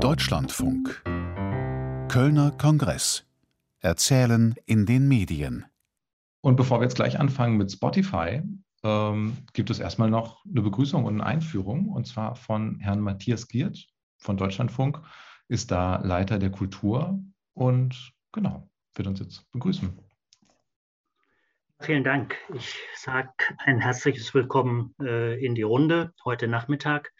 Deutschlandfunk Kölner Kongress Erzählen in den Medien Und bevor wir jetzt gleich anfangen mit Spotify, ähm, gibt es erstmal noch eine Begrüßung und eine Einführung und zwar von Herrn Matthias Giert von Deutschlandfunk, ist da Leiter der Kultur und genau, wird uns jetzt begrüßen. Vielen Dank. Ich sage ein herzliches Willkommen äh, in die Runde heute Nachmittag.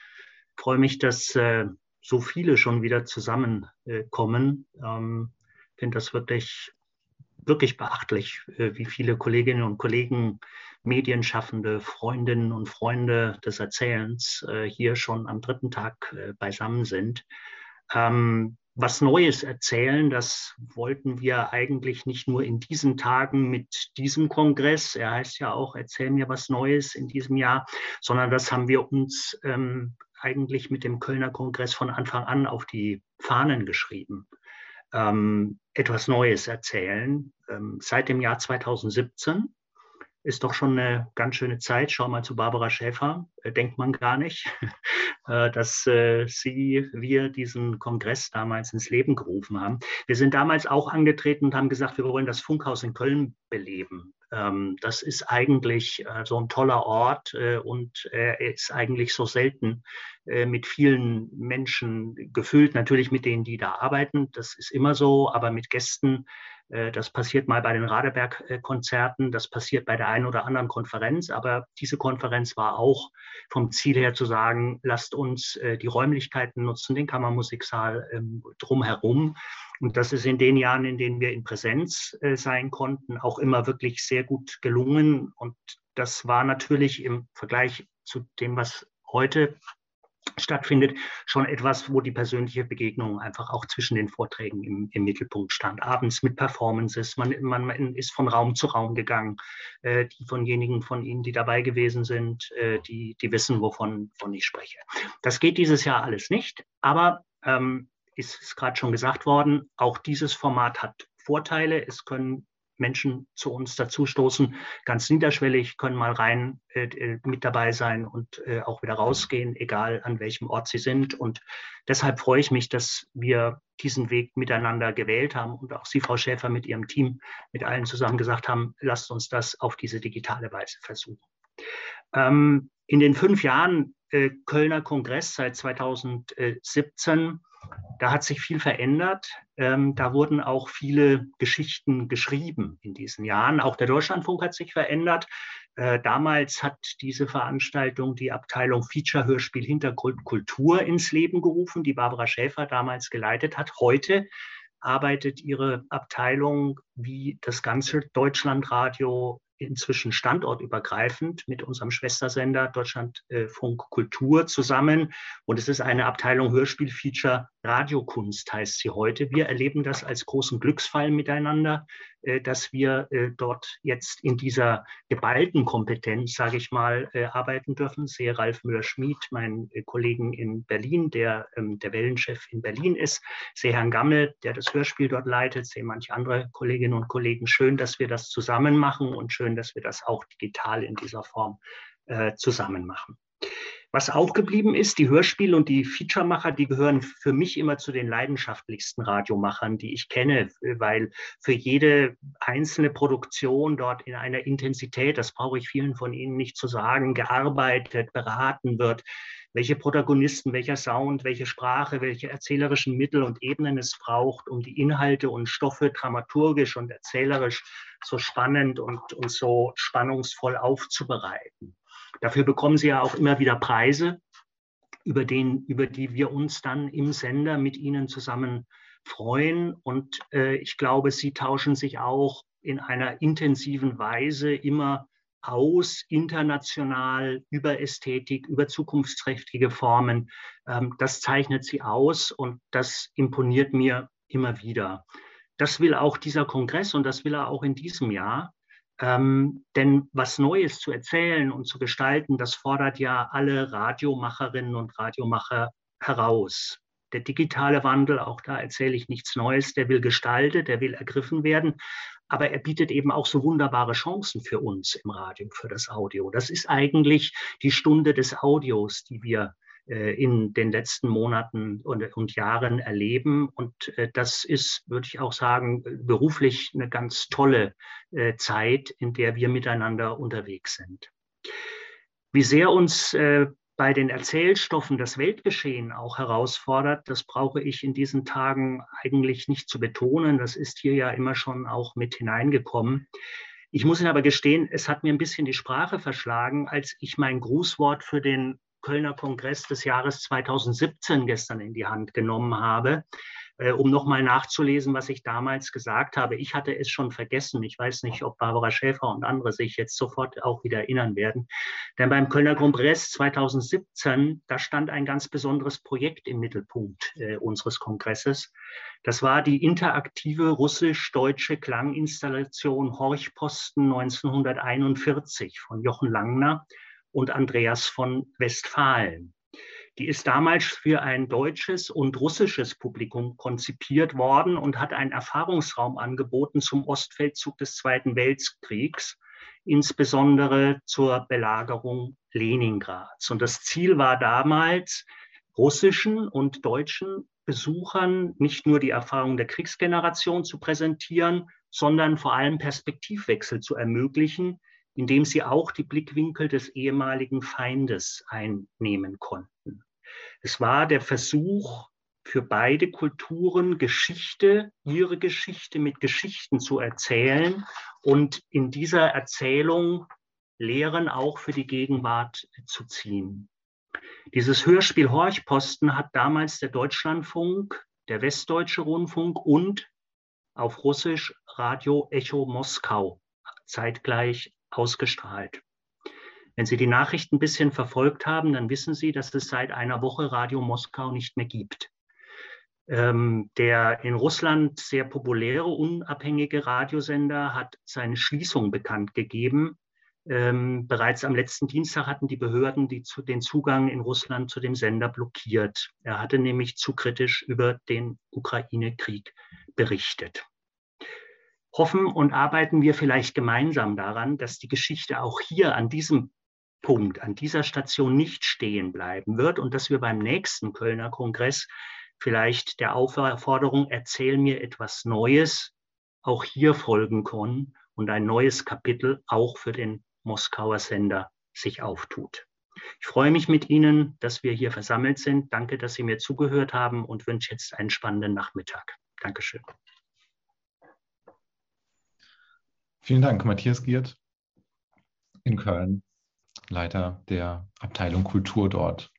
Ich freue mich, dass äh, so viele schon wieder zusammenkommen. Äh, ähm, finde das wirklich, wirklich beachtlich, äh, wie viele Kolleginnen und Kollegen, Medienschaffende, Freundinnen und Freunde des Erzählens äh, hier schon am dritten Tag beisammen sind. Ähm, was Neues erzählen, das wollten wir eigentlich nicht nur in diesen Tagen mit diesem Kongress, er heißt ja auch Erzähl mir was Neues in diesem Jahr, sondern das haben wir uns ähm, eigentlich mit dem Kölner Kongress von Anfang an auf die Fahnen geschrieben. Ähm, etwas Neues erzählen. Ähm, seit dem Jahr 2017 ist doch schon eine ganz schöne Zeit. Schau mal zu Barbara Schäfer, äh, denkt man gar nicht, äh, dass äh, sie, wir diesen Kongress damals ins Leben gerufen haben. Wir sind damals auch angetreten und haben gesagt, wir wollen das Funkhaus in Köln beleben. Ähm, das ist eigentlich so ein toller Ort und er ist eigentlich so selten mit vielen Menschen gefüllt. Natürlich mit denen, die da arbeiten, das ist immer so, aber mit Gästen das passiert mal bei den Radeberg-Konzerten, das passiert bei der einen oder anderen Konferenz, aber diese Konferenz war auch vom Ziel her zu sagen, lasst uns die Räumlichkeiten nutzen, den Kammermusiksaal ähm, drumherum und das ist in den Jahren, in denen wir in Präsenz äh, sein konnten, auch immer wirklich sehr gut gelungen. Und das war natürlich im Vergleich zu dem, was heute stattfindet, schon etwas, wo die persönliche Begegnung einfach auch zwischen den Vorträgen im, im Mittelpunkt stand. Abends mit Performances, man, man, man, ist von Raum zu Raum gegangen. Äh, die vonjenigen von Ihnen, die dabei gewesen sind, äh, die, die wissen, wovon, wovon ich spreche. Das geht dieses Jahr alles nicht, aber ähm, ist, ist gerade schon gesagt worden, auch dieses Format hat Vorteile. Es können Menschen zu uns dazustoßen, ganz niederschwellig, können mal rein äh, äh, mit dabei sein und äh, auch wieder rausgehen, egal an welchem Ort sie sind. Und deshalb freue ich mich, dass wir diesen Weg miteinander gewählt haben und auch Sie, Frau Schäfer, mit Ihrem Team, mit allen zusammen gesagt haben, lasst uns das auf diese digitale Weise versuchen. Ähm, in den fünf Jahren äh, Kölner Kongress seit 2017 da hat sich viel verändert. Ähm, da wurden auch viele Geschichten geschrieben in diesen Jahren. Auch der Deutschlandfunk hat sich verändert. Äh, damals hat diese Veranstaltung die Abteilung Feature Hörspiel Hintergrund Kultur ins Leben gerufen, die Barbara Schäfer damals geleitet hat. Heute arbeitet ihre Abteilung wie das ganze Deutschlandradio inzwischen standortübergreifend mit unserem Schwestersender Deutschlandfunk Kultur zusammen. Und es ist eine Abteilung Hörspielfeature Radiokunst, heißt sie heute. Wir erleben das als großen Glücksfall miteinander, äh, dass wir äh, dort jetzt in dieser geballten Kompetenz, sage ich mal, äh, arbeiten dürfen. Sehe Ralf Müller-Schmid, meinen Kollegen in Berlin, der ähm, der Wellenchef in Berlin ist. Sehe Herrn Gammel, der das Hörspiel dort leitet. Sehe manche andere Kolleginnen und Kollegen. Schön, dass wir das zusammen machen und schön, dass wir das auch digital in dieser Form zusammen machen. Was auch geblieben ist, die Hörspiel- und die Featuremacher, die gehören für mich immer zu den leidenschaftlichsten Radiomachern, die ich kenne, weil für jede einzelne Produktion dort in einer Intensität, das brauche ich vielen von Ihnen nicht zu sagen, gearbeitet, beraten wird, welche Protagonisten, welcher Sound, welche Sprache, welche erzählerischen Mittel und Ebenen es braucht, um die Inhalte und Stoffe dramaturgisch und erzählerisch so spannend und, und so spannungsvoll aufzubereiten. Dafür bekommen sie ja auch immer wieder Preise, über, den, über die wir uns dann im Sender mit ihnen zusammen freuen. Und äh, ich glaube, sie tauschen sich auch in einer intensiven Weise immer aus, international, über Ästhetik, über zukunftsträchtige Formen. Ähm, das zeichnet sie aus und das imponiert mir immer wieder. Das will auch dieser Kongress und das will er auch in diesem Jahr. Ähm, denn was Neues zu erzählen und zu gestalten, das fordert ja alle Radiomacherinnen und Radiomacher heraus. Der digitale Wandel, auch da erzähle ich nichts Neues, der will gestaltet, der will ergriffen werden, aber er bietet eben auch so wunderbare Chancen für uns im Radio, für das Audio. Das ist eigentlich die Stunde des Audios, die wir in den letzten Monaten und, und Jahren erleben. Und äh, das ist, würde ich auch sagen, beruflich eine ganz tolle äh, Zeit, in der wir miteinander unterwegs sind. Wie sehr uns bei den Erzählstoffen das Weltgeschehen auch herausfordert, das brauche ich in diesen Tagen eigentlich nicht zu betonen. Das ist hier ja immer schon auch mit hineingekommen. Ich muss Ihnen aber gestehen, es hat mir ein bisschen die Sprache verschlagen, als ich mein Grußwort für den Kölner Kongress des Jahres 2017 gestern in die Hand genommen habe, äh, um nochmal nachzulesen, was ich damals gesagt habe. Ich hatte es schon vergessen. Ich weiß nicht, ob Barbara Schäfer und andere sich jetzt sofort auch wieder erinnern werden. Denn beim Kölner Kongress 2017, da stand ein ganz besonderes Projekt im Mittelpunkt äh, unseres Kongresses. Das war die interaktive russisch-deutsche Klanginstallation Horchposten 1941 von Jochen Langner und Andreas von Westfalen. Die ist damals für ein deutsches und russisches Publikum konzipiert worden und hat einen Erfahrungsraum angeboten zum Ostfeldzug des Zweiten Weltkriegs, insbesondere zur Belagerung Leningrads. Und das Ziel war damals, russischen und deutschen Besuchern nicht nur die Erfahrung der Kriegsgeneration zu präsentieren, sondern vor allem Perspektivwechsel zu ermöglichen, indem sie auch die Blickwinkel des ehemaligen Feindes einnehmen konnten. Es war der Versuch, für beide Kulturen Geschichte, ihre Geschichte mit Geschichten zu erzählen und in dieser Erzählung Lehren auch für die Gegenwart zu ziehen. Dieses Hörspiel Horchposten hat damals der Deutschlandfunk, der Westdeutsche Rundfunk und auf Russisch Radio Echo Moskau zeitgleich ausgestrahlt. Wenn Sie die Nachrichten ein bisschen verfolgt haben, dann wissen Sie, dass es seit einer Woche Radio Moskau nicht mehr gibt. Ähm, der in Russland sehr populäre, unabhängige Radiosender hat seine Schließung bekannt gegeben. Ähm, bereits am letzten Dienstag hatten die Behörden die zu, den Zugang in Russland zu dem Sender blockiert. Er hatte nämlich zu kritisch über den Ukraine-Krieg berichtet hoffen und arbeiten wir vielleicht gemeinsam daran, dass die Geschichte auch hier an diesem Punkt, an dieser Station nicht stehen bleiben wird und dass wir beim nächsten Kölner Kongress vielleicht der Aufforderung, erzähl mir etwas Neues, auch hier folgen können und ein neues Kapitel auch für den Moskauer Sender sich auftut. Ich freue mich mit Ihnen, dass wir hier versammelt sind. Danke, dass Sie mir zugehört haben und wünsche jetzt einen spannenden Nachmittag. Dankeschön. Vielen Dank, Matthias Giert in Köln, Leiter der Abteilung Kultur dort.